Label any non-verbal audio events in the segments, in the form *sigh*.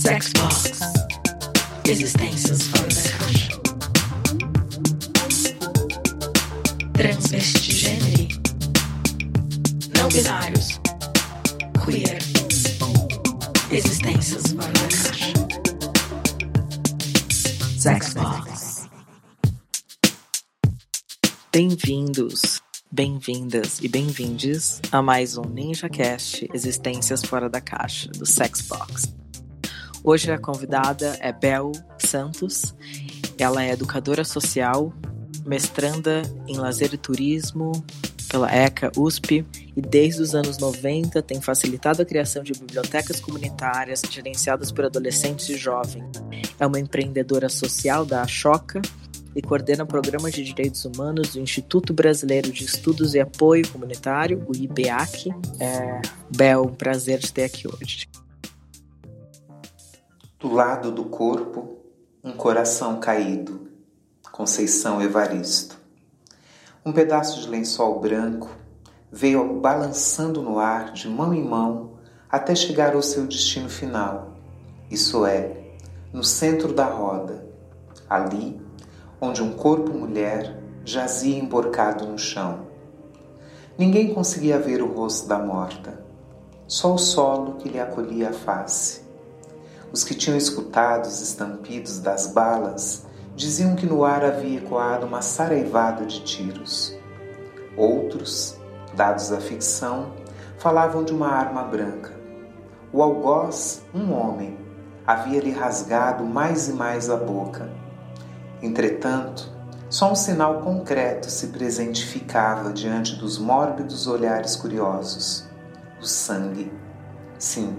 Sexbox. Existências fora da caixa. Transvestigênero. Não binários. Queer. Existências fora da caixa. Sexbox. Bem-vindos, bem-vindas e bem-vindes a mais um NinjaCast Existências Fora da Caixa, do Sexbox. Hoje a convidada é Bel Santos. Ela é educadora social, mestranda em lazer e turismo pela ECA USP e desde os anos 90 tem facilitado a criação de bibliotecas comunitárias gerenciadas por adolescentes e jovens. É uma empreendedora social da Choca e coordena o Programa de Direitos Humanos do Instituto Brasileiro de Estudos e Apoio Comunitário, o IBEAC. É, Bel, um prazer te ter aqui hoje. Do lado do corpo, um coração caído. Conceição Evaristo. Um pedaço de lençol branco veio balançando no ar de mão em mão até chegar ao seu destino final, isso é, no centro da roda, ali onde um corpo mulher jazia emborcado no chão. Ninguém conseguia ver o rosto da morta, só o solo que lhe acolhia a face. Os que tinham escutado os estampidos das balas diziam que no ar havia ecoado uma saraivada de tiros. Outros, dados à ficção, falavam de uma arma branca. O algoz, um homem, havia-lhe rasgado mais e mais a boca. Entretanto, só um sinal concreto se presentificava diante dos mórbidos olhares curiosos: o sangue. Sim,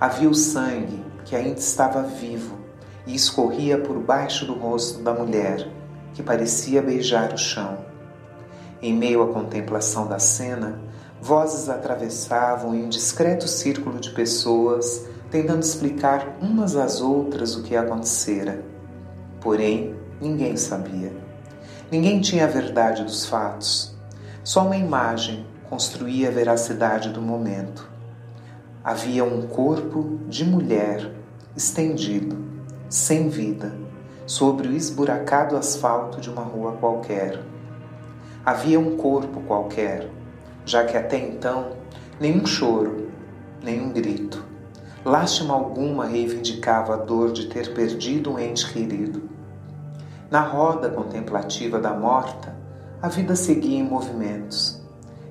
havia o sangue que ainda estava vivo e escorria por baixo do rosto da mulher, que parecia beijar o chão. Em meio à contemplação da cena, vozes atravessavam em um discreto círculo de pessoas, tentando explicar umas às outras o que acontecera. Porém, ninguém sabia. Ninguém tinha a verdade dos fatos. Só uma imagem construía a veracidade do momento havia um corpo de mulher estendido, sem vida, sobre o esburacado asfalto de uma rua qualquer. Havia um corpo qualquer, já que até então nenhum choro, nenhum grito, lástima alguma reivindicava a dor de ter perdido um ente querido. Na roda contemplativa da morta, a vida seguia em movimentos.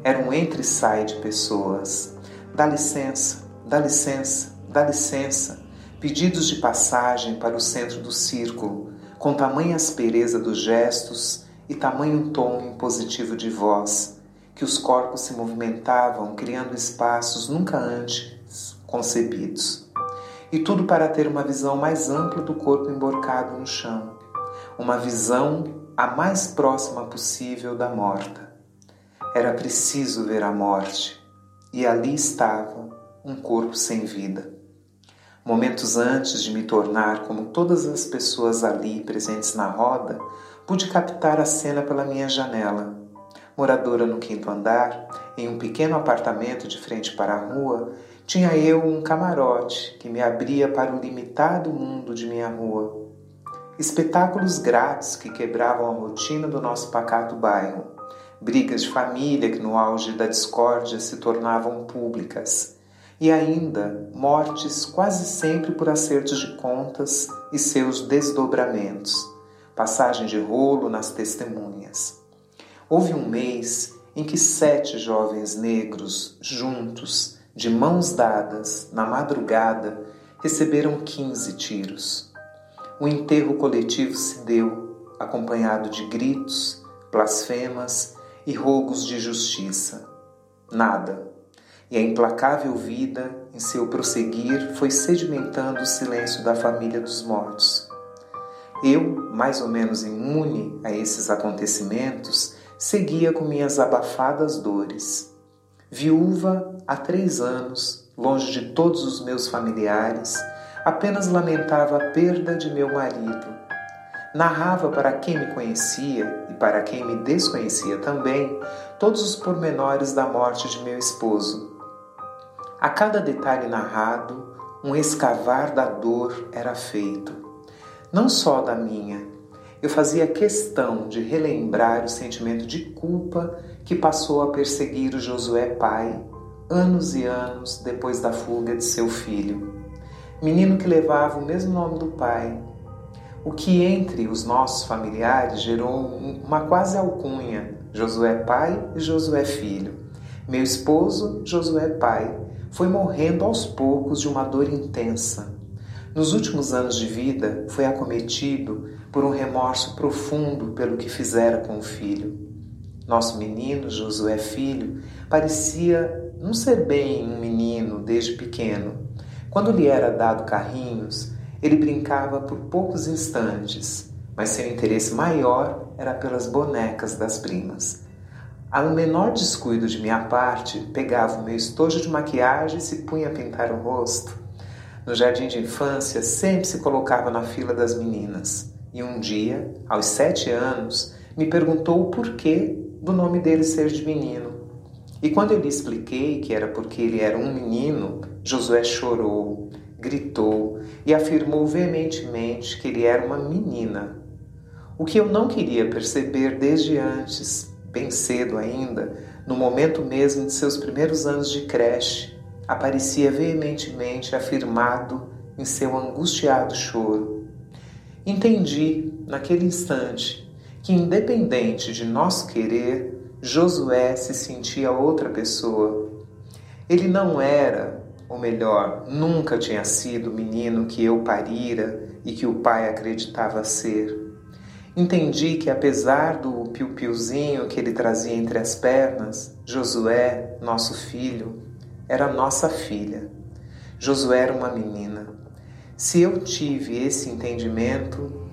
Era um entre-sai de pessoas. Dá licença, Dá licença, dá licença. Pedidos de passagem para o centro do círculo, com tamanha aspereza dos gestos e tamanho tom impositivo de voz, que os corpos se movimentavam, criando espaços nunca antes concebidos. E tudo para ter uma visão mais ampla do corpo emborcado no chão, uma visão a mais próxima possível da morta. Era preciso ver a morte, e ali estava um corpo sem vida. Momentos antes de me tornar como todas as pessoas ali presentes na roda, pude captar a cena pela minha janela. Moradora no quinto andar, em um pequeno apartamento de frente para a rua, tinha eu um camarote que me abria para o limitado mundo de minha rua. Espetáculos grátis que quebravam a rotina do nosso pacato bairro. Brigas de família que no auge da discórdia se tornavam públicas e ainda mortes quase sempre por acertos de contas e seus desdobramentos, passagem de rolo nas testemunhas. Houve um mês em que sete jovens negros, juntos, de mãos dadas, na madrugada, receberam quinze tiros. O enterro coletivo se deu, acompanhado de gritos, blasfemas e rogos de justiça. Nada e a implacável vida, em seu prosseguir, foi sedimentando o silêncio da família dos mortos. Eu, mais ou menos imune a esses acontecimentos, seguia com minhas abafadas dores. Viúva há três anos, longe de todos os meus familiares, apenas lamentava a perda de meu marido. Narrava para quem me conhecia e para quem me desconhecia também todos os pormenores da morte de meu esposo, a cada detalhe narrado, um escavar da dor era feito, não só da minha. Eu fazia questão de relembrar o sentimento de culpa que passou a perseguir o Josué pai anos e anos depois da fuga de seu filho. Menino que levava o mesmo nome do pai, o que entre os nossos familiares gerou uma quase alcunha: Josué pai e Josué filho. Meu esposo, Josué pai, foi morrendo aos poucos de uma dor intensa. Nos últimos anos de vida, foi acometido por um remorso profundo pelo que fizera com o filho. Nosso menino, Josué filho, parecia não ser bem um menino desde pequeno. Quando lhe era dado carrinhos, ele brincava por poucos instantes, mas seu interesse maior era pelas bonecas das primas. Ao menor descuido de minha parte, pegava o meu estojo de maquiagem e se punha a pintar o rosto. No jardim de infância, sempre se colocava na fila das meninas. E um dia, aos sete anos, me perguntou o porquê do nome dele ser de menino. E quando eu lhe expliquei que era porque ele era um menino, Josué chorou, gritou e afirmou veementemente que ele era uma menina. O que eu não queria perceber desde antes, bem cedo ainda, no momento mesmo de seus primeiros anos de creche, aparecia veementemente afirmado em seu angustiado choro. Entendi, naquele instante, que independente de nosso querer, Josué se sentia outra pessoa. Ele não era ou melhor, nunca tinha sido o menino que eu parira e que o pai acreditava ser. Entendi que, apesar do piu-piuzinho que ele trazia entre as pernas, Josué, nosso filho, era nossa filha. Josué era uma menina. Se eu tive esse entendimento,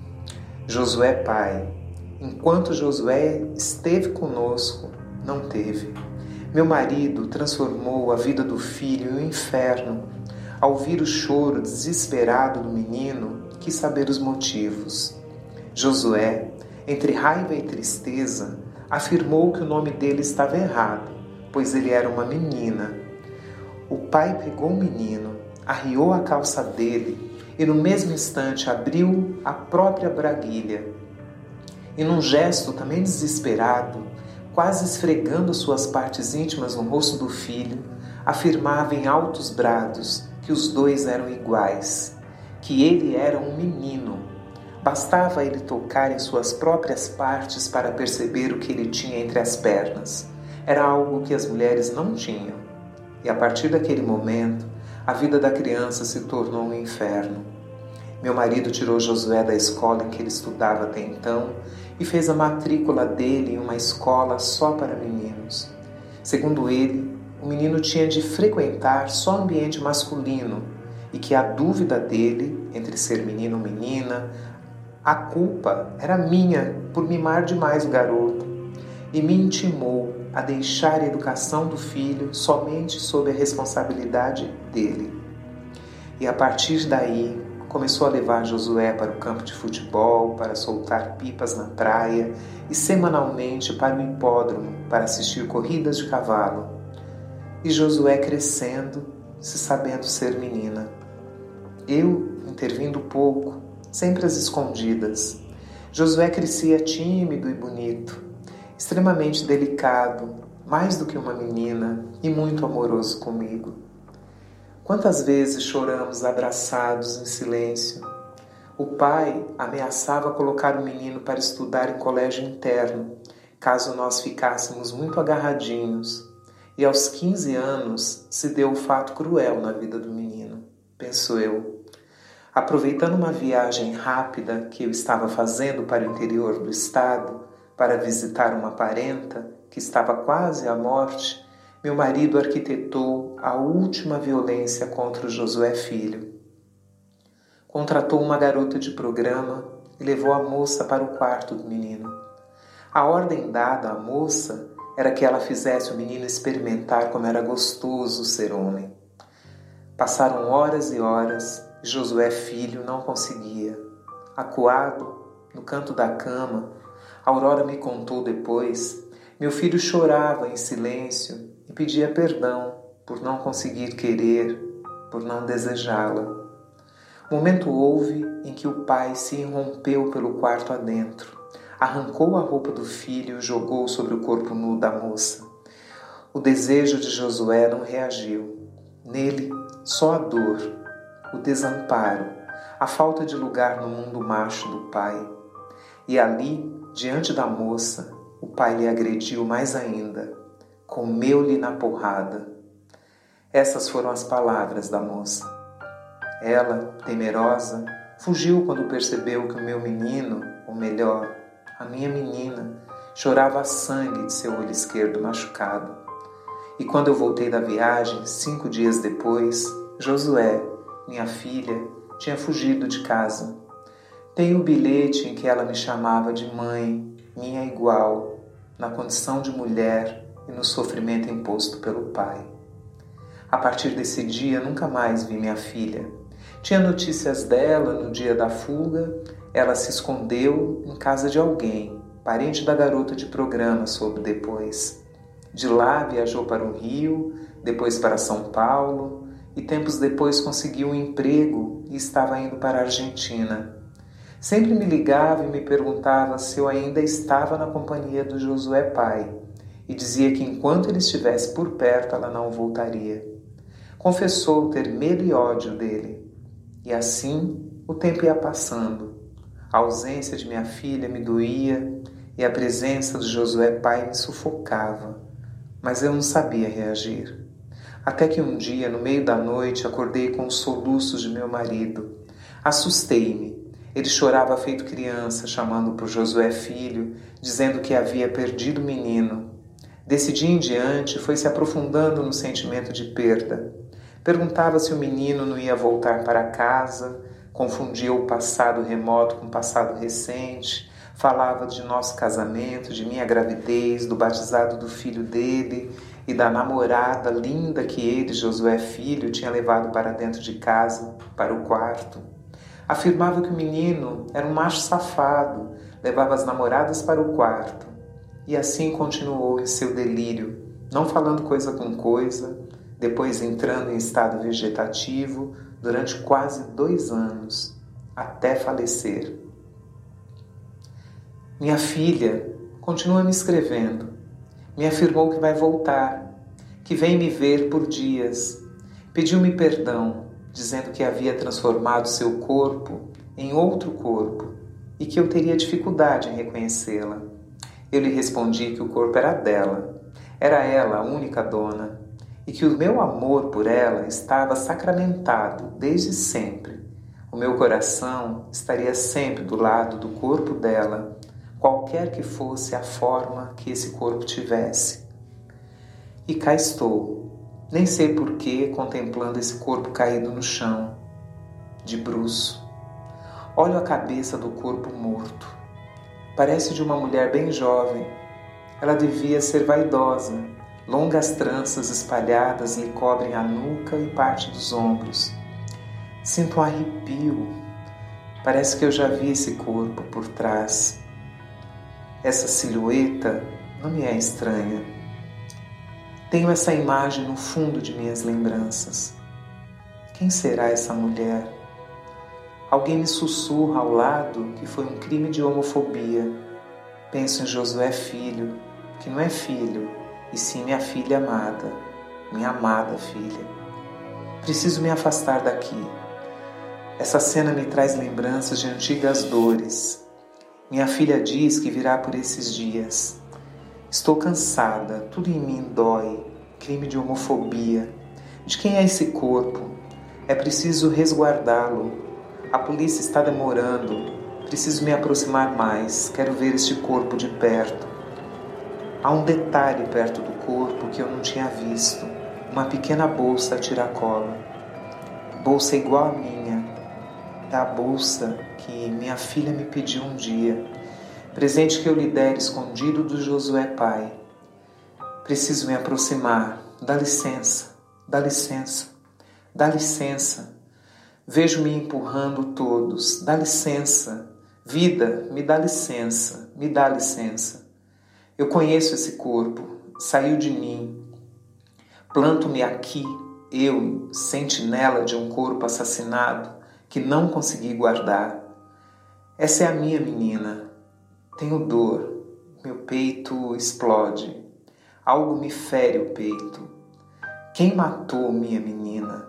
Josué pai, enquanto Josué esteve conosco, não teve. Meu marido transformou a vida do filho em um inferno. Ao ouvir o choro desesperado do menino, quis saber os motivos. Josué, entre raiva e tristeza, afirmou que o nome dele estava errado, pois ele era uma menina. O pai pegou o menino, arriou a calça dele e, no mesmo instante, abriu a própria braguilha. E, num gesto também desesperado, quase esfregando suas partes íntimas no rosto do filho, afirmava em altos brados que os dois eram iguais, que ele era um menino. Bastava ele tocar em suas próprias partes para perceber o que ele tinha entre as pernas. Era algo que as mulheres não tinham. E a partir daquele momento, a vida da criança se tornou um inferno. Meu marido tirou Josué da escola em que ele estudava até então e fez a matrícula dele em uma escola só para meninos. Segundo ele, o menino tinha de frequentar só ambiente masculino e que a dúvida dele entre ser menino ou menina, a culpa era minha por mimar demais o garoto e me intimou a deixar a educação do filho somente sob a responsabilidade dele. E a partir daí, começou a levar Josué para o campo de futebol, para soltar pipas na praia e semanalmente para o hipódromo para assistir corridas de cavalo. E Josué crescendo, se sabendo ser menina. Eu intervindo pouco, sempre às escondidas. Josué crescia tímido e bonito, extremamente delicado, mais do que uma menina e muito amoroso comigo. Quantas vezes choramos abraçados em silêncio? O pai ameaçava colocar o menino para estudar em colégio interno, caso nós ficássemos muito agarradinhos. E aos 15 anos se deu o fato cruel na vida do menino, penso eu. Aproveitando uma viagem rápida que eu estava fazendo para o interior do estado, para visitar uma parenta que estava quase à morte, meu marido arquitetou a última violência contra o Josué Filho. Contratou uma garota de programa e levou a moça para o quarto do menino. A ordem dada à moça era que ela fizesse o menino experimentar como era gostoso ser homem. Passaram horas e horas Josué Filho não conseguia. Acuado, no canto da cama, Aurora me contou depois, meu filho chorava em silêncio e pedia perdão por não conseguir querer por não desejá-la. Momento houve em que o pai se irrompeu pelo quarto adentro, arrancou a roupa do filho e jogou sobre o corpo nu da moça. O desejo de Josué não reagiu. Nele, só a dor, o desamparo, a falta de lugar no mundo macho do pai. E ali, diante da moça, o pai lhe agrediu mais ainda, comeu-lhe na porrada. Essas foram as palavras da moça. Ela, temerosa, fugiu quando percebeu que o meu menino, ou melhor, a minha menina, chorava sangue de seu olho esquerdo machucado. E quando eu voltei da viagem, cinco dias depois, Josué, minha filha, tinha fugido de casa. Tenho o bilhete em que ela me chamava de mãe, minha igual, na condição de mulher e no sofrimento imposto pelo pai. A partir desse dia, nunca mais vi minha filha. Tinha notícias dela no dia da fuga, ela se escondeu em casa de alguém, parente da garota de programa, soube depois. De lá viajou para o Rio, depois para São Paulo e tempos depois conseguiu um emprego e estava indo para a Argentina. Sempre me ligava e me perguntava se eu ainda estava na companhia do Josué pai e dizia que enquanto ele estivesse por perto ela não voltaria. Confessou ter medo e ódio dele. E assim o tempo ia passando. A ausência de minha filha me doía e a presença de Josué pai me sufocava mas eu não sabia reagir. Até que um dia, no meio da noite, acordei com os soluços de meu marido. Assustei-me. Ele chorava feito criança, chamando por Josué filho, dizendo que havia perdido o menino. Desse dia em diante, foi se aprofundando no sentimento de perda. Perguntava se o menino não ia voltar para casa, confundia o passado remoto com o passado recente, Falava de nosso casamento, de minha gravidez, do batizado do filho dele e da namorada linda que ele, Josué Filho, tinha levado para dentro de casa, para o quarto. Afirmava que o menino era um macho safado, levava as namoradas para o quarto. E assim continuou em seu delírio, não falando coisa com coisa, depois entrando em estado vegetativo durante quase dois anos, até falecer. Minha filha continua me escrevendo. Me afirmou que vai voltar, que vem me ver por dias. Pediu-me perdão, dizendo que havia transformado seu corpo em outro corpo e que eu teria dificuldade em reconhecê-la. Eu lhe respondi que o corpo era dela, era ela a única dona, e que o meu amor por ela estava sacramentado desde sempre. O meu coração estaria sempre do lado do corpo dela qualquer que fosse a forma que esse corpo tivesse. E cá estou, nem sei porquê, contemplando esse corpo caído no chão, de bruço. Olho a cabeça do corpo morto. Parece de uma mulher bem jovem. Ela devia ser vaidosa. Longas tranças espalhadas lhe cobrem a nuca e parte dos ombros. Sinto um arrepio. Parece que eu já vi esse corpo por trás essa silhueta não me é estranha. Tenho essa imagem no fundo de minhas lembranças. Quem será essa mulher? Alguém me sussurra ao lado que foi um crime de homofobia. Penso em Josué Filho, que não é filho, e sim minha filha amada, minha amada filha. Preciso me afastar daqui. Essa cena me traz lembranças de antigas dores, minha filha diz que virá por esses dias. Estou cansada, tudo em mim dói. Crime de homofobia. De quem é esse corpo? É preciso resguardá-lo. A polícia está demorando. Preciso me aproximar mais. Quero ver este corpo de perto. Há um detalhe perto do corpo que eu não tinha visto: uma pequena bolsa a tiracolo. Bolsa igual à minha, da bolsa que minha filha me pediu um dia, presente que eu lhe der escondido do Josué pai. Preciso me aproximar. Dá licença, dá licença, dá licença. Vejo-me empurrando todos. Dá licença. Vida, me dá licença, me dá licença. Eu conheço esse corpo, saiu de mim. Planto-me aqui, eu, sentinela de um corpo assassinado que não consegui guardar. Essa é a minha menina. Tenho dor, meu peito explode. Algo me fere o peito. Quem matou minha menina?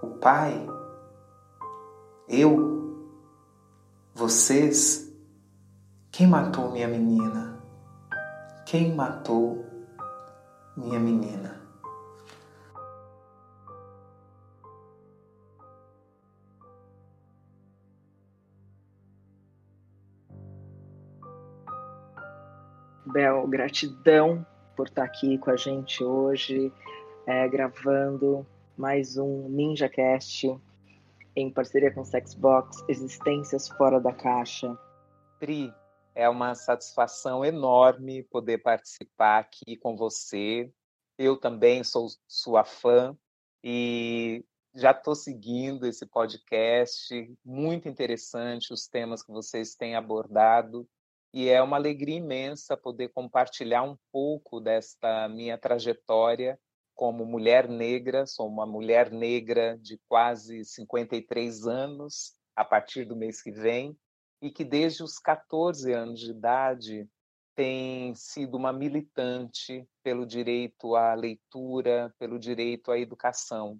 O pai? Eu? Vocês? Quem matou minha menina? Quem matou minha menina? Bel, gratidão por estar aqui com a gente hoje, é, gravando mais um Ninja Cast em parceria com Sexbox, Existências Fora da Caixa. Pri, é uma satisfação enorme poder participar aqui com você. Eu também sou sua fã e já estou seguindo esse podcast, muito interessante os temas que vocês têm abordado e é uma alegria imensa poder compartilhar um pouco desta minha trajetória como mulher negra. Sou uma mulher negra de quase 53 anos, a partir do mês que vem, e que desde os 14 anos de idade tem sido uma militante pelo direito à leitura, pelo direito à educação.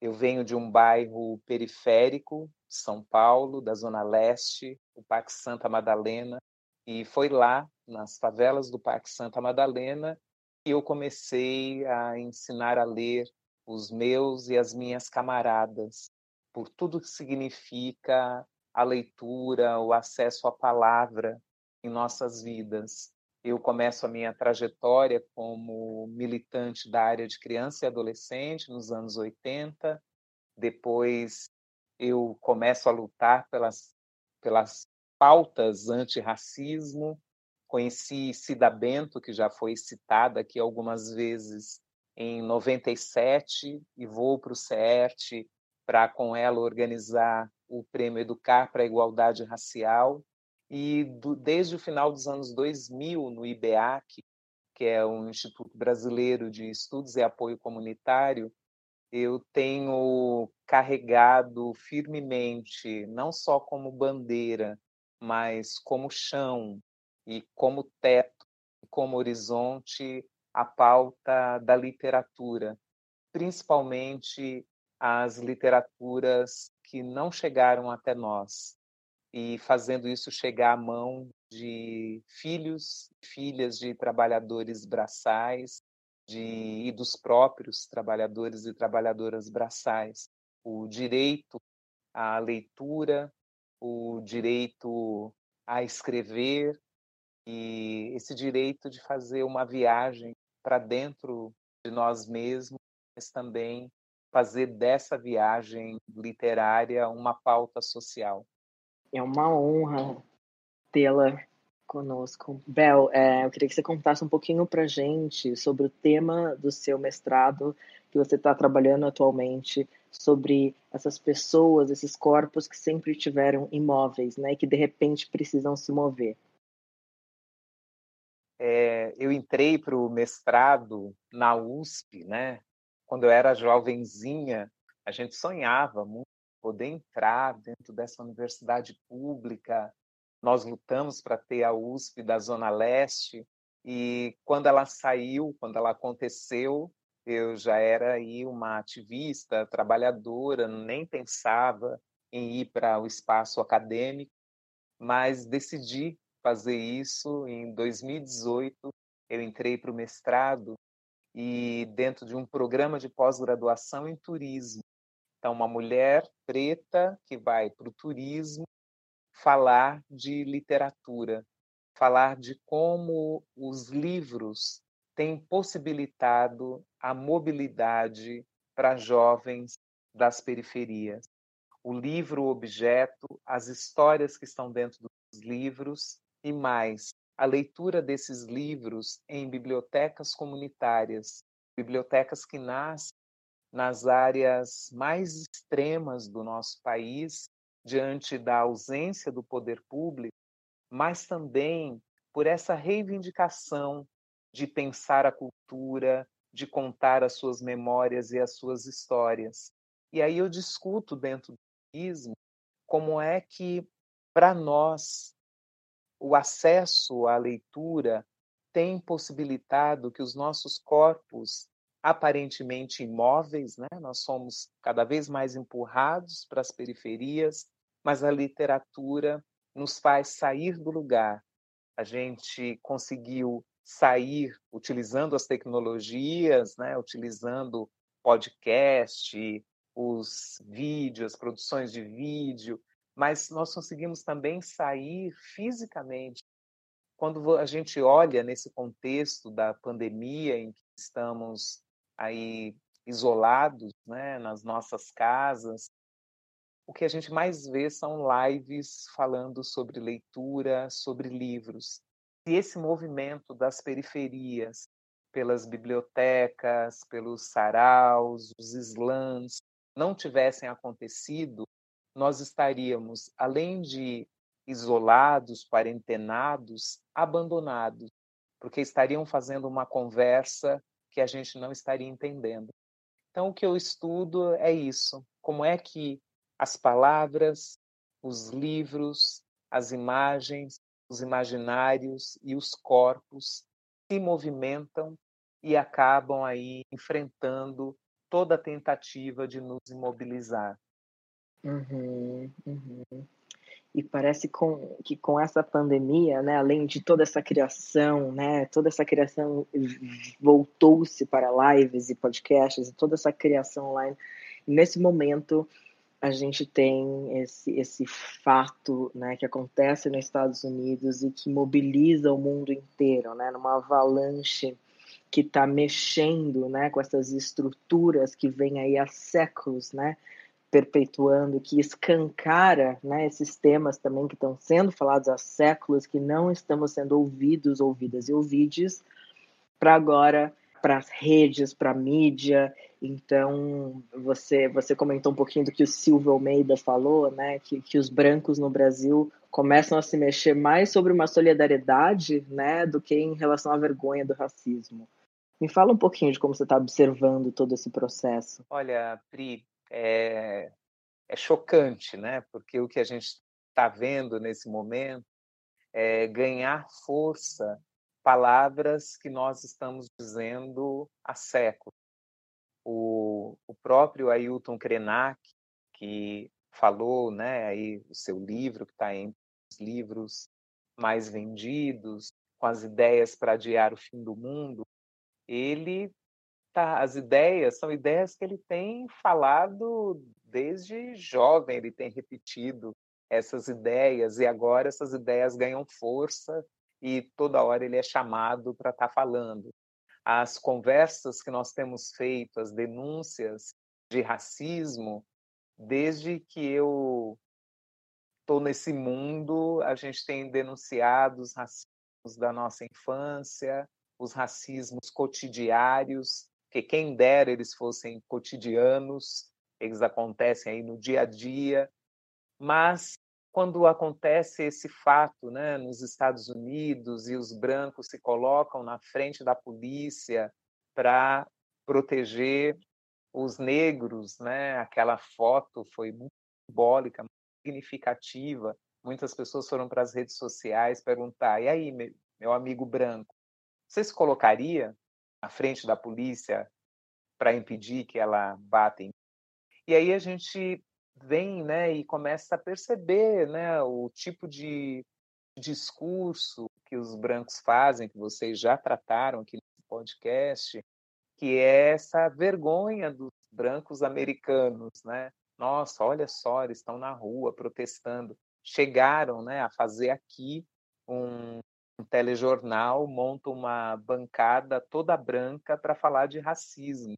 Eu venho de um bairro periférico, São Paulo, da Zona Leste, o Parque Santa Madalena, e foi lá, nas favelas do Parque Santa Madalena, que eu comecei a ensinar a ler os meus e as minhas camaradas, por tudo que significa a leitura, o acesso à palavra em nossas vidas. Eu começo a minha trajetória como militante da área de criança e adolescente nos anos 80. Depois eu começo a lutar pelas, pelas pautas antirracismo. Conheci Cida Bento, que já foi citada aqui algumas vezes, em 97, e vou para o CERT para, com ela, organizar o Prêmio Educar para a Igualdade Racial. E do, desde o final dos anos 2000, no IBEAC, que é o Instituto Brasileiro de Estudos e Apoio Comunitário, eu tenho carregado firmemente, não só como bandeira, mas como chão e como teto, como horizonte, a pauta da literatura, principalmente as literaturas que não chegaram até nós, e fazendo isso chegar à mão de filhos, filhas de trabalhadores braçais de, e dos próprios trabalhadores e trabalhadoras braçais. O direito à leitura, o direito a escrever e esse direito de fazer uma viagem para dentro de nós mesmos, mas também fazer dessa viagem literária uma pauta social. É uma honra tê-la conosco. Bel, é, eu queria que você contasse um pouquinho para gente sobre o tema do seu mestrado que você está trabalhando atualmente sobre essas pessoas, esses corpos que sempre tiveram imóveis, né, que de repente precisam se mover. É, eu entrei para o mestrado na USP, né? Quando eu era jovenzinha, a gente sonhava muito poder entrar dentro dessa universidade pública. Nós lutamos para ter a USP da Zona Leste e quando ela saiu, quando ela aconteceu, eu já era aí uma ativista, trabalhadora, nem pensava em ir para o espaço acadêmico, mas decidi fazer isso em 2018. Eu entrei para o mestrado e dentro de um programa de pós-graduação em turismo. Então, uma mulher preta que vai para o turismo falar de literatura, falar de como os livros tem possibilitado a mobilidade para jovens das periferias. O livro objeto, as histórias que estão dentro dos livros e mais, a leitura desses livros em bibliotecas comunitárias, bibliotecas que nascem nas áreas mais extremas do nosso país, diante da ausência do poder público, mas também por essa reivindicação de pensar a cultura, de contar as suas memórias e as suas histórias. E aí eu discuto dentro do budismo como é que, para nós, o acesso à leitura tem possibilitado que os nossos corpos, aparentemente imóveis, né? nós somos cada vez mais empurrados para as periferias, mas a literatura nos faz sair do lugar. A gente conseguiu sair utilizando as tecnologias, né? utilizando podcast, os vídeos, as produções de vídeo, mas nós conseguimos também sair fisicamente. Quando a gente olha nesse contexto da pandemia em que estamos aí isolados, né, nas nossas casas, o que a gente mais vê são lives falando sobre leitura, sobre livros. E esse movimento das periferias, pelas bibliotecas, pelos saraus, os slams, não tivessem acontecido, nós estaríamos, além de isolados, quarentenados, abandonados, porque estariam fazendo uma conversa que a gente não estaria entendendo. Então, o que eu estudo é isso: como é que as palavras, os livros, as imagens, os imaginários e os corpos se movimentam e acabam aí enfrentando toda a tentativa de nos imobilizar. Uhum, uhum. E parece com, que com essa pandemia, né, além de toda essa criação, né, toda essa criação voltou-se para lives e podcasts, toda essa criação online. Nesse momento, a gente tem esse, esse fato né, que acontece nos Estados Unidos e que mobiliza o mundo inteiro, né, numa avalanche que está mexendo né, com essas estruturas que vêm aí há séculos, né, perpetuando, que escancara né, esses temas também que estão sendo falados há séculos, que não estamos sendo ouvidos, ouvidas e ouvides, para agora para as redes, para a mídia. Então, você você comentou um pouquinho do que o Silvio Almeida falou, né, que, que os brancos no Brasil começam a se mexer mais sobre uma solidariedade, né, do que em relação à vergonha do racismo. Me fala um pouquinho de como você está observando todo esse processo. Olha, Pri, é, é chocante, né? Porque o que a gente está vendo nesse momento é ganhar força palavras que nós estamos dizendo há séculos. O, o próprio Ailton Krenak, que falou, né, aí o seu livro que está entre os livros mais vendidos, com as ideias para adiar o fim do mundo, ele tá, as ideias são ideias que ele tem falado desde jovem, ele tem repetido essas ideias e agora essas ideias ganham força e toda hora ele é chamado para estar tá falando. As conversas que nós temos feito, as denúncias de racismo, desde que eu estou nesse mundo, a gente tem denunciado os racismos da nossa infância, os racismos cotidiários, que quem dera eles fossem cotidianos, eles acontecem aí no dia a dia, mas quando acontece esse fato né, nos Estados Unidos e os brancos se colocam na frente da polícia para proteger os negros, né, aquela foto foi muito simbólica, muito significativa. Muitas pessoas foram para as redes sociais perguntar: e aí, meu amigo branco, você se colocaria à frente da polícia para impedir que ela bata em e aí a gente vem né, e começa a perceber né, o tipo de discurso que os brancos fazem, que vocês já trataram aqui no podcast, que é essa vergonha dos brancos americanos, né? Nossa, olha só, eles estão na rua protestando. Chegaram né, a fazer aqui um, um telejornal monta uma bancada toda branca para falar de racismo.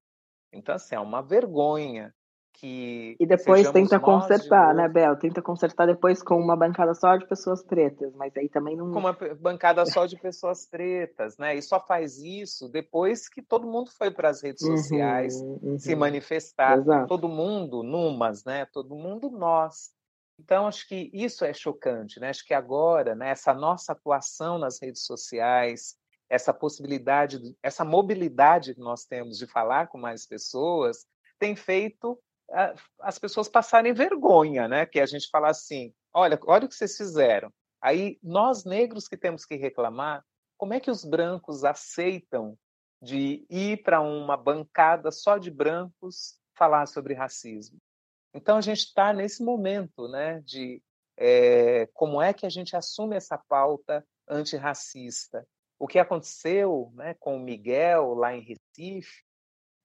Então, assim, é uma vergonha que. E depois tenta consertar, né, Bel? Tenta consertar depois com uma bancada só de pessoas pretas, mas aí também não. Com uma bancada só de pessoas pretas, né? E só faz isso depois que todo mundo foi para as redes sociais uhum, uhum. se manifestar. Exato. Todo mundo, numas, né? Todo mundo nós. Então, acho que isso é chocante, né? Acho que agora, né, essa nossa atuação nas redes sociais, essa possibilidade, essa mobilidade que nós temos de falar com mais pessoas, tem feito as pessoas passarem vergonha, né? Que a gente fala assim, olha, olha o que vocês fizeram. Aí nós negros que temos que reclamar, como é que os brancos aceitam de ir para uma bancada só de brancos falar sobre racismo? Então a gente está nesse momento, né, de é, como é que a gente assume essa pauta antirracista. O que aconteceu né, com o Miguel lá em Recife,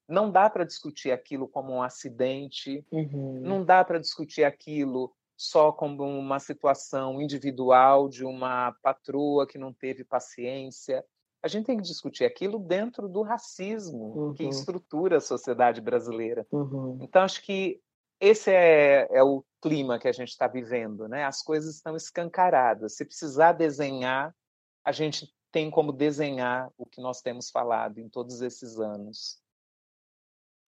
não dá para discutir aquilo como um acidente, uhum. não dá para discutir aquilo só como uma situação individual de uma patroa que não teve paciência. A gente tem que discutir aquilo dentro do racismo uhum. que estrutura a sociedade brasileira. Uhum. Então, acho que esse é, é o clima que a gente está vivendo, né? As coisas estão escancaradas. Se precisar desenhar, a gente tem como desenhar o que nós temos falado em todos esses anos.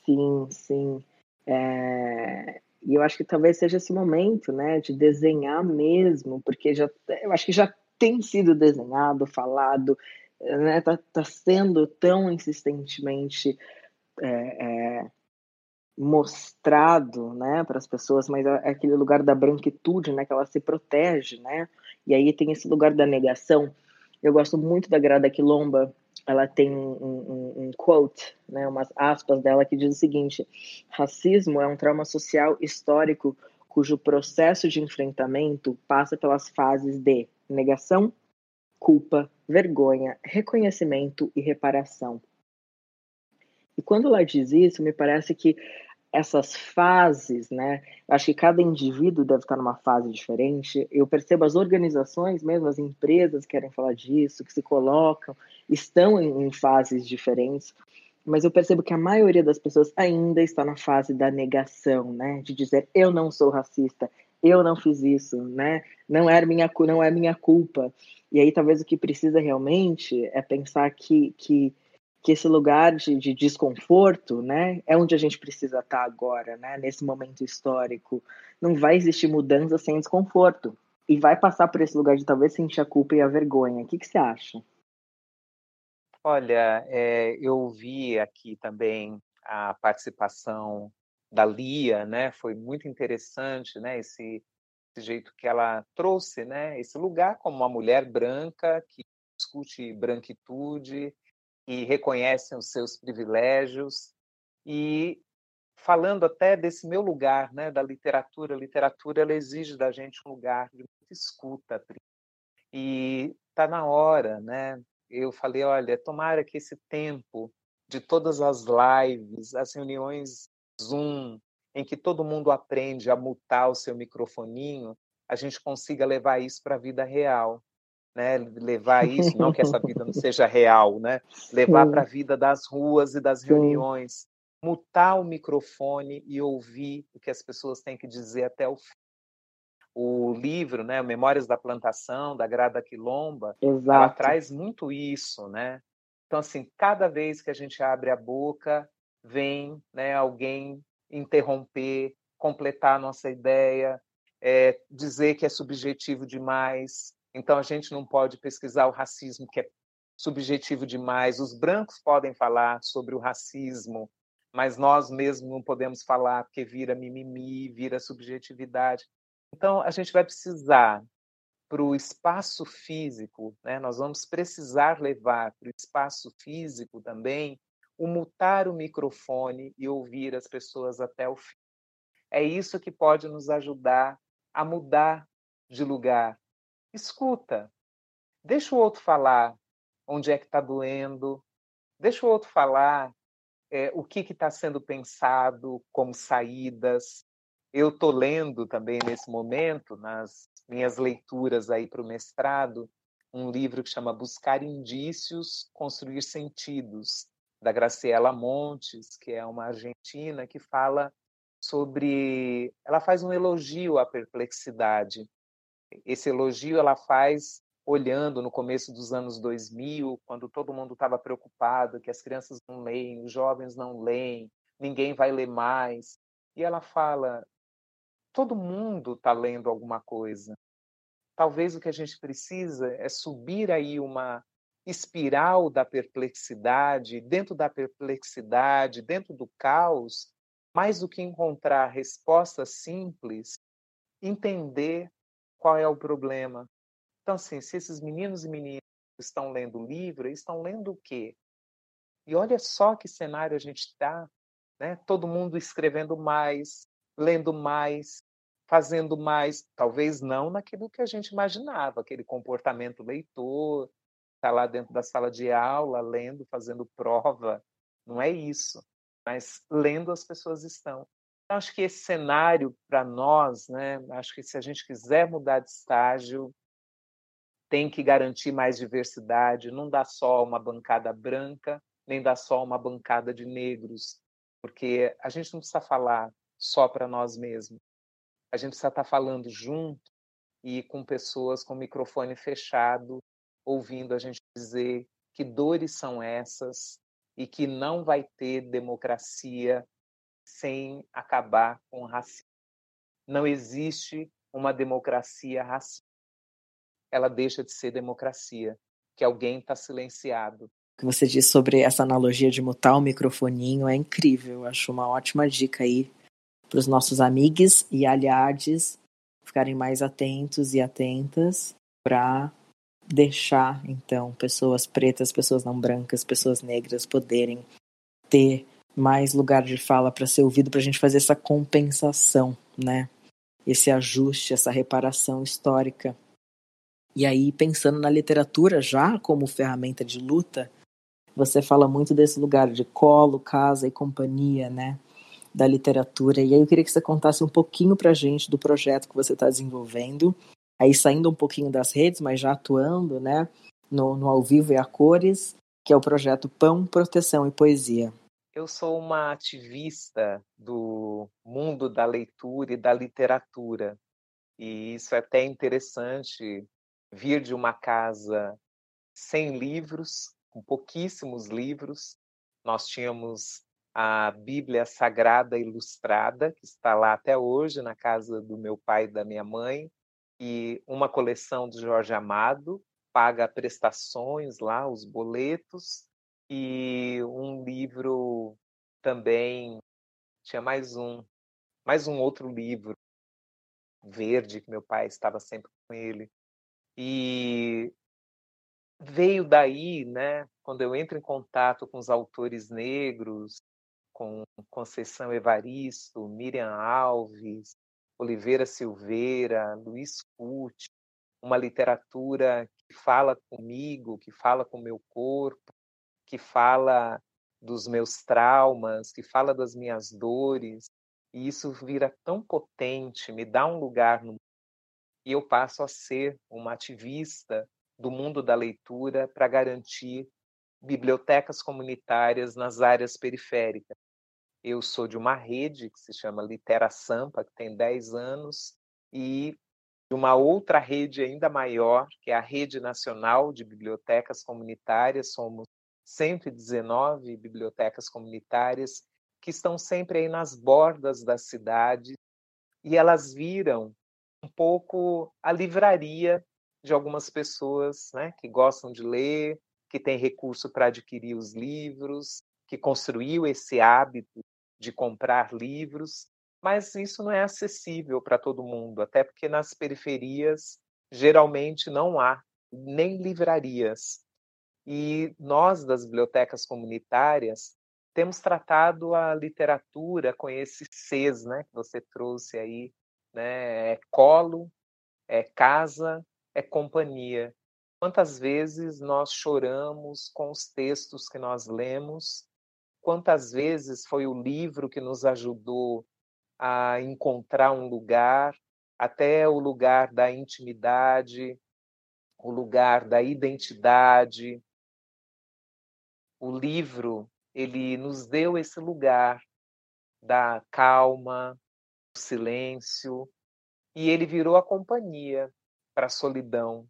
Sim, sim. É... E eu acho que talvez seja esse momento, né, de desenhar mesmo, porque já, eu acho que já tem sido desenhado, falado, né, tá, tá sendo tão insistentemente é, é, mostrado, né, para as pessoas, mas é, é aquele lugar da branquitude, né, que ela se protege, né, e aí tem esse lugar da negação. Eu gosto muito da Grada Quilomba, ela tem um, um, um, quote, né, umas aspas dela que diz o seguinte: racismo é um trauma social histórico cujo processo de enfrentamento passa pelas fases de negação, culpa, vergonha, reconhecimento e reparação. E quando ela diz isso, me parece que essas fases, né? Acho que cada indivíduo deve estar numa fase diferente. Eu percebo as organizações, mesmo as empresas querem falar disso, que se colocam, estão em, em fases diferentes. Mas eu percebo que a maioria das pessoas ainda está na fase da negação, né? De dizer eu não sou racista, eu não fiz isso, né? Não é minha não é minha culpa. E aí talvez o que precisa realmente é pensar que que que esse lugar de, de, desconforto, né, é onde a gente precisa estar agora, né, nesse momento histórico. Não vai existir mudança sem desconforto. E vai passar por esse lugar de talvez sentir a culpa e a vergonha. O que, que você acha? Olha, é, eu vi aqui também a participação da Lia, né? Foi muito interessante, né? Esse, esse jeito que ela trouxe, né? Esse lugar como uma mulher branca que discute branquitude, e reconhecem os seus privilégios e falando até desse meu lugar, né, da literatura, a literatura ela exige da gente um lugar de muita escuta e está na hora, né? Eu falei, olha, tomara que esse tempo de todas as lives, as reuniões Zoom, em que todo mundo aprende a mutar o seu microfoninho, a gente consiga levar isso para a vida real né? Levar isso, não que essa vida não *laughs* seja real, né? Levar para a vida das ruas e das reuniões, mutar o microfone e ouvir o que as pessoas têm que dizer até o fim. O livro, né, Memórias da Plantação, da Grada Quilomba, Exato. ela traz muito isso, né? Então, assim, cada vez que a gente abre a boca, vem né, alguém interromper, completar a nossa ideia, é, dizer que é subjetivo demais, então, a gente não pode pesquisar o racismo, que é subjetivo demais. Os brancos podem falar sobre o racismo, mas nós mesmos não podemos falar, porque vira mimimi, vira subjetividade. Então, a gente vai precisar, para o espaço físico, né, nós vamos precisar levar para o espaço físico também o mutar o microfone e ouvir as pessoas até o fim. É isso que pode nos ajudar a mudar de lugar, escuta. Deixa o outro falar onde é que está doendo, deixa o outro falar é, o que está sendo pensado como saídas. Eu estou lendo também nesse momento, nas minhas leituras aí para o mestrado, um livro que chama Buscar Indícios, Construir Sentidos, da Graciela Montes, que é uma argentina que fala sobre. Ela faz um elogio à perplexidade esse elogio ela faz olhando no começo dos anos 2000, quando todo mundo estava preocupado que as crianças não leem, os jovens não leem, ninguém vai ler mais. E ela fala: todo mundo está lendo alguma coisa. Talvez o que a gente precisa é subir aí uma espiral da perplexidade, dentro da perplexidade, dentro do caos, mais do que encontrar respostas simples, entender qual é o problema. Então, assim, se esses meninos e meninas estão lendo o livro, estão lendo o quê? E olha só que cenário a gente está, né? Todo mundo escrevendo mais, lendo mais, fazendo mais, talvez não naquilo que a gente imaginava, aquele comportamento leitor, está lá dentro da sala de aula, lendo, fazendo prova. Não é isso. Mas lendo as pessoas estão. Acho que esse cenário para nós, né? Acho que se a gente quiser mudar de estágio, tem que garantir mais diversidade. Não dá só uma bancada branca, nem dá só uma bancada de negros, porque a gente não precisa falar só para nós mesmos. A gente precisa estar tá falando junto e com pessoas com o microfone fechado ouvindo a gente dizer que dores são essas e que não vai ter democracia sem acabar com o racismo. Não existe uma democracia racista. Ela deixa de ser democracia, que alguém está silenciado. O que você disse sobre essa analogia de mutar o microfoninho é incrível. Acho uma ótima dica aí para os nossos amigos e aliados ficarem mais atentos e atentas para deixar então pessoas pretas, pessoas não brancas, pessoas negras poderem ter mais lugar de fala para ser ouvido, para a gente fazer essa compensação, né? Esse ajuste, essa reparação histórica. E aí, pensando na literatura já como ferramenta de luta, você fala muito desse lugar de colo, casa e companhia, né? Da literatura. E aí eu queria que você contasse um pouquinho para a gente do projeto que você está desenvolvendo aí saindo um pouquinho das redes, mas já atuando, né, no, no ao vivo e a cores, que é o projeto Pão, Proteção e Poesia. Eu sou uma ativista do mundo da leitura e da literatura. E isso é até interessante vir de uma casa sem livros, com pouquíssimos livros. Nós tínhamos a Bíblia Sagrada Ilustrada, que está lá até hoje na casa do meu pai e da minha mãe, e uma coleção do Jorge Amado, paga prestações lá, os boletos, e um livro também, tinha mais um, mais um outro livro verde que meu pai estava sempre com ele. E veio daí, né, quando eu entro em contato com os autores negros, com Conceição Evaristo, Miriam Alves, Oliveira Silveira, Luiz Curti, uma literatura que fala comigo, que fala com o meu corpo, que fala dos meus traumas, que fala das minhas dores, e isso vira tão potente, me dá um lugar no e eu passo a ser uma ativista do mundo da leitura para garantir bibliotecas comunitárias nas áreas periféricas. Eu sou de uma rede que se chama Litera Sampa, que tem 10 anos, e de uma outra rede ainda maior, que é a Rede Nacional de Bibliotecas Comunitárias. Somos 119 bibliotecas comunitárias que estão sempre aí nas bordas da cidade e elas viram um pouco a livraria de algumas pessoas né, que gostam de ler, que têm recurso para adquirir os livros, que construiu esse hábito de comprar livros, mas isso não é acessível para todo mundo, até porque nas periferias geralmente não há nem livrarias. E nós das bibliotecas comunitárias temos tratado a literatura com esse Cs, né, que você trouxe aí, né, é colo, é casa, é companhia. Quantas vezes nós choramos com os textos que nós lemos quantas vezes foi o livro que nos ajudou a encontrar um lugar, até o lugar da intimidade, o lugar da identidade. O livro, ele nos deu esse lugar da calma, do silêncio, e ele virou a companhia para a solidão.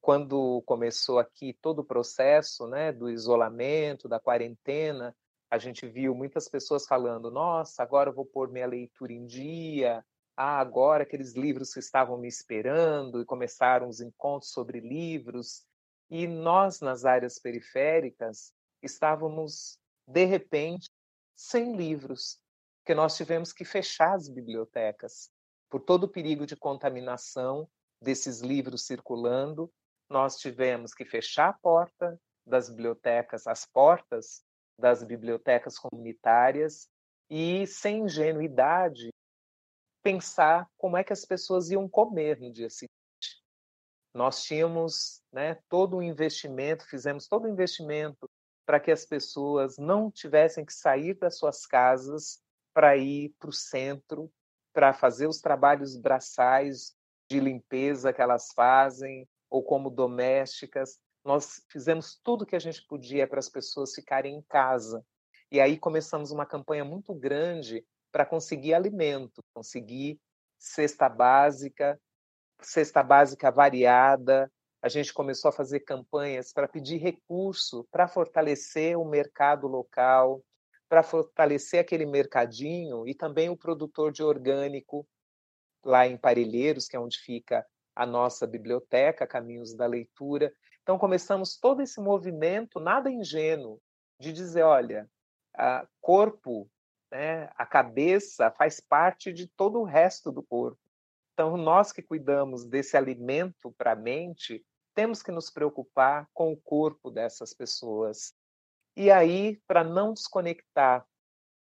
Quando começou aqui todo o processo né, do isolamento, da quarentena, a gente viu muitas pessoas falando: nossa, agora eu vou pôr minha leitura em dia. Ah, agora aqueles livros que estavam me esperando e começaram os encontros sobre livros. E nós, nas áreas periféricas, estávamos, de repente, sem livros, porque nós tivemos que fechar as bibliotecas por todo o perigo de contaminação desses livros circulando. Nós tivemos que fechar a porta das bibliotecas, as portas das bibliotecas comunitárias e, sem ingenuidade, pensar como é que as pessoas iam comer no dia seguinte. Nós tínhamos né, todo o investimento, fizemos todo o investimento para que as pessoas não tivessem que sair das suas casas para ir para o centro, para fazer os trabalhos braçais de limpeza que elas fazem, ou como domésticas. Nós fizemos tudo que a gente podia para as pessoas ficarem em casa. E aí começamos uma campanha muito grande para conseguir alimento, conseguir cesta básica, cesta básica variada. A gente começou a fazer campanhas para pedir recurso para fortalecer o mercado local, para fortalecer aquele mercadinho e também o produtor de orgânico lá em Parelheiros, que é onde fica a nossa biblioteca, Caminhos da Leitura. Então começamos todo esse movimento, nada ingênuo, de dizer, olha, corpo né? A cabeça faz parte de todo o resto do corpo. Então, nós que cuidamos desse alimento para a mente, temos que nos preocupar com o corpo dessas pessoas. E aí, para não desconectar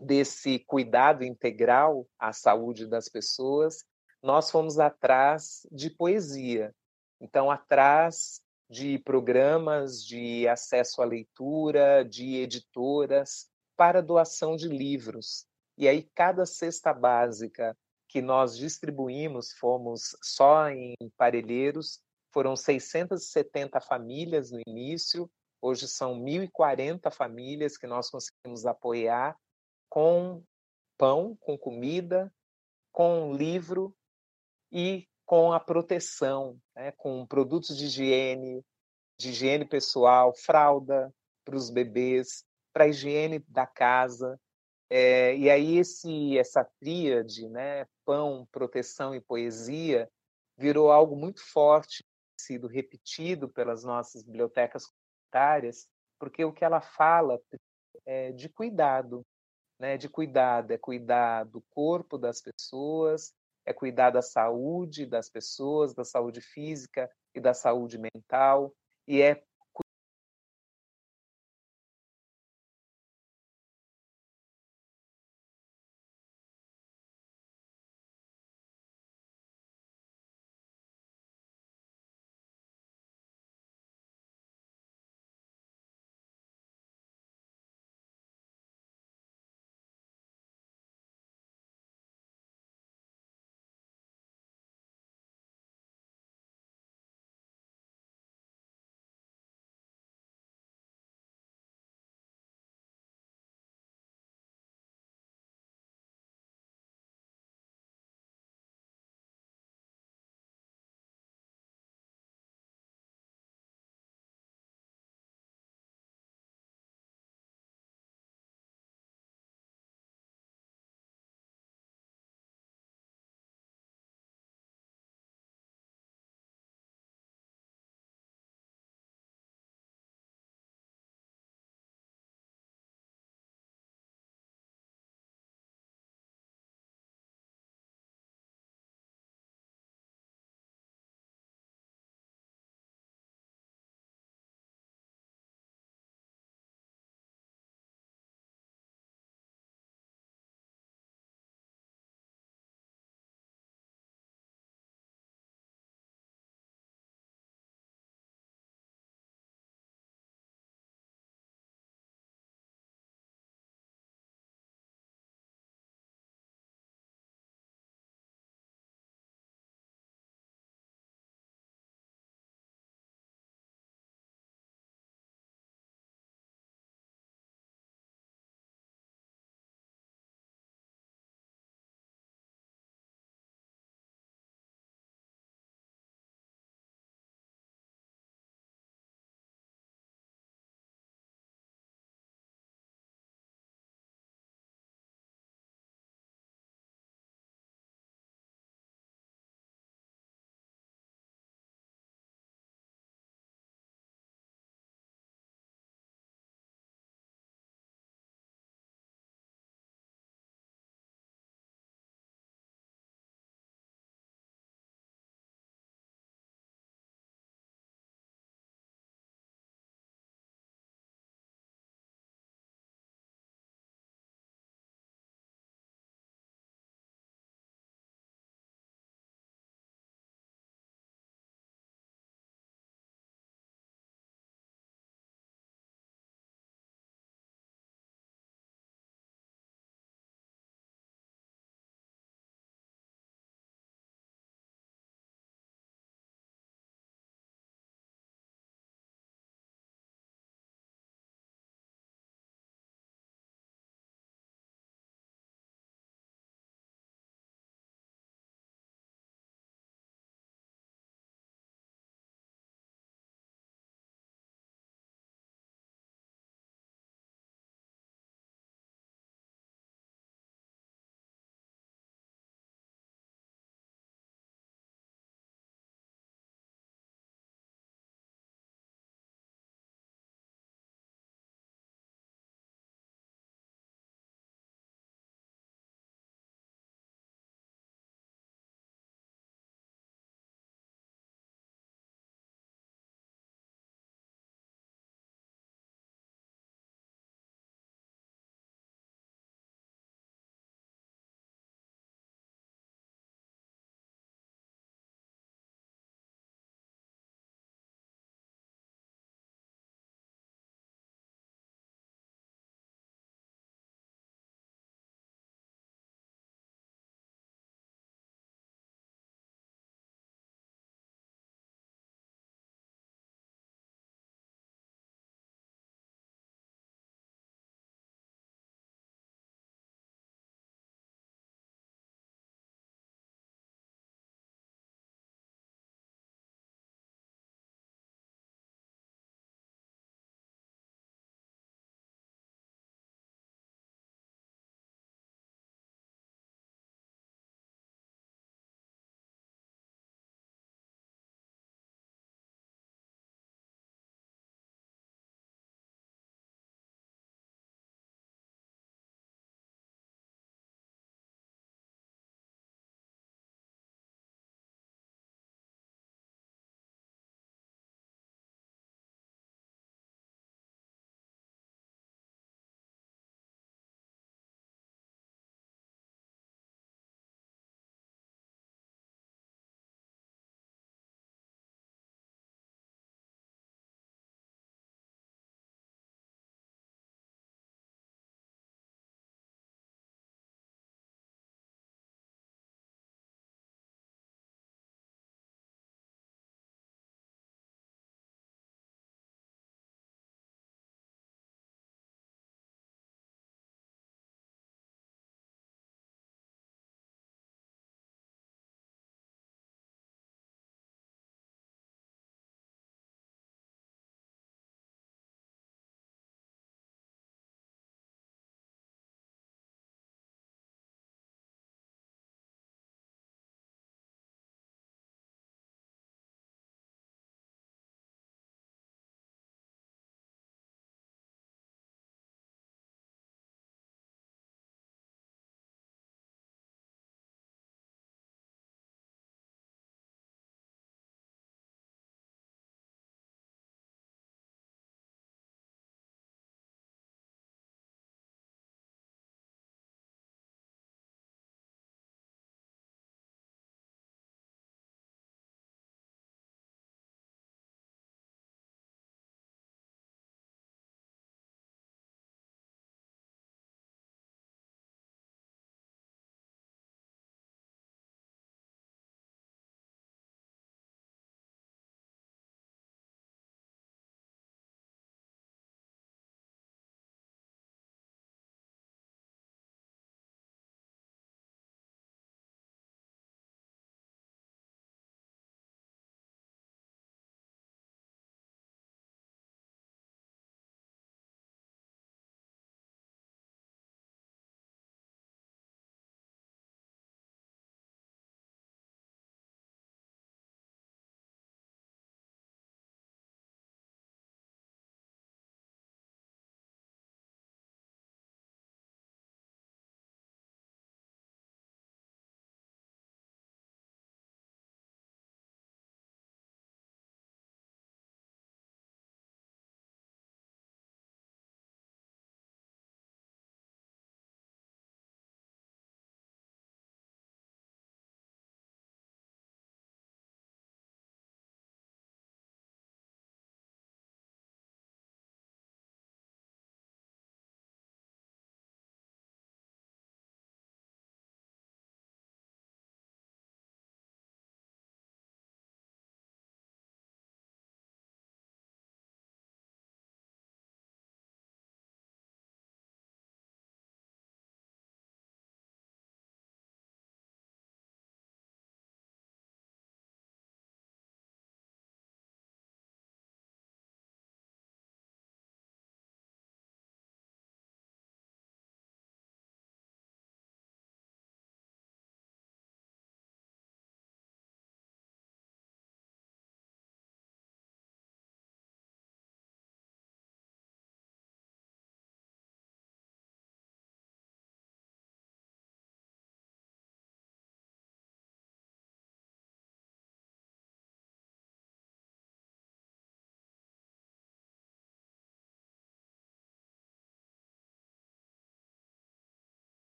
desse cuidado integral à saúde das pessoas, nós fomos atrás de poesia. Então, atrás de programas de acesso à leitura, de editoras, para doação de livros. E aí, cada cesta básica que nós distribuímos, fomos só em Parelheiros, foram 670 famílias no início, hoje são 1.040 famílias que nós conseguimos apoiar com pão, com comida, com livro e com a proteção, né, com produtos de higiene, de higiene pessoal, fralda para os bebês, para a higiene da casa. É, e aí esse, essa tríade, né, pão, proteção e poesia, virou algo muito forte, sido repetido pelas nossas bibliotecas comunitárias, porque o que ela fala é de cuidado, né, de cuidado, é cuidar do corpo das pessoas, é cuidar da saúde das pessoas, da saúde física e da saúde mental, e é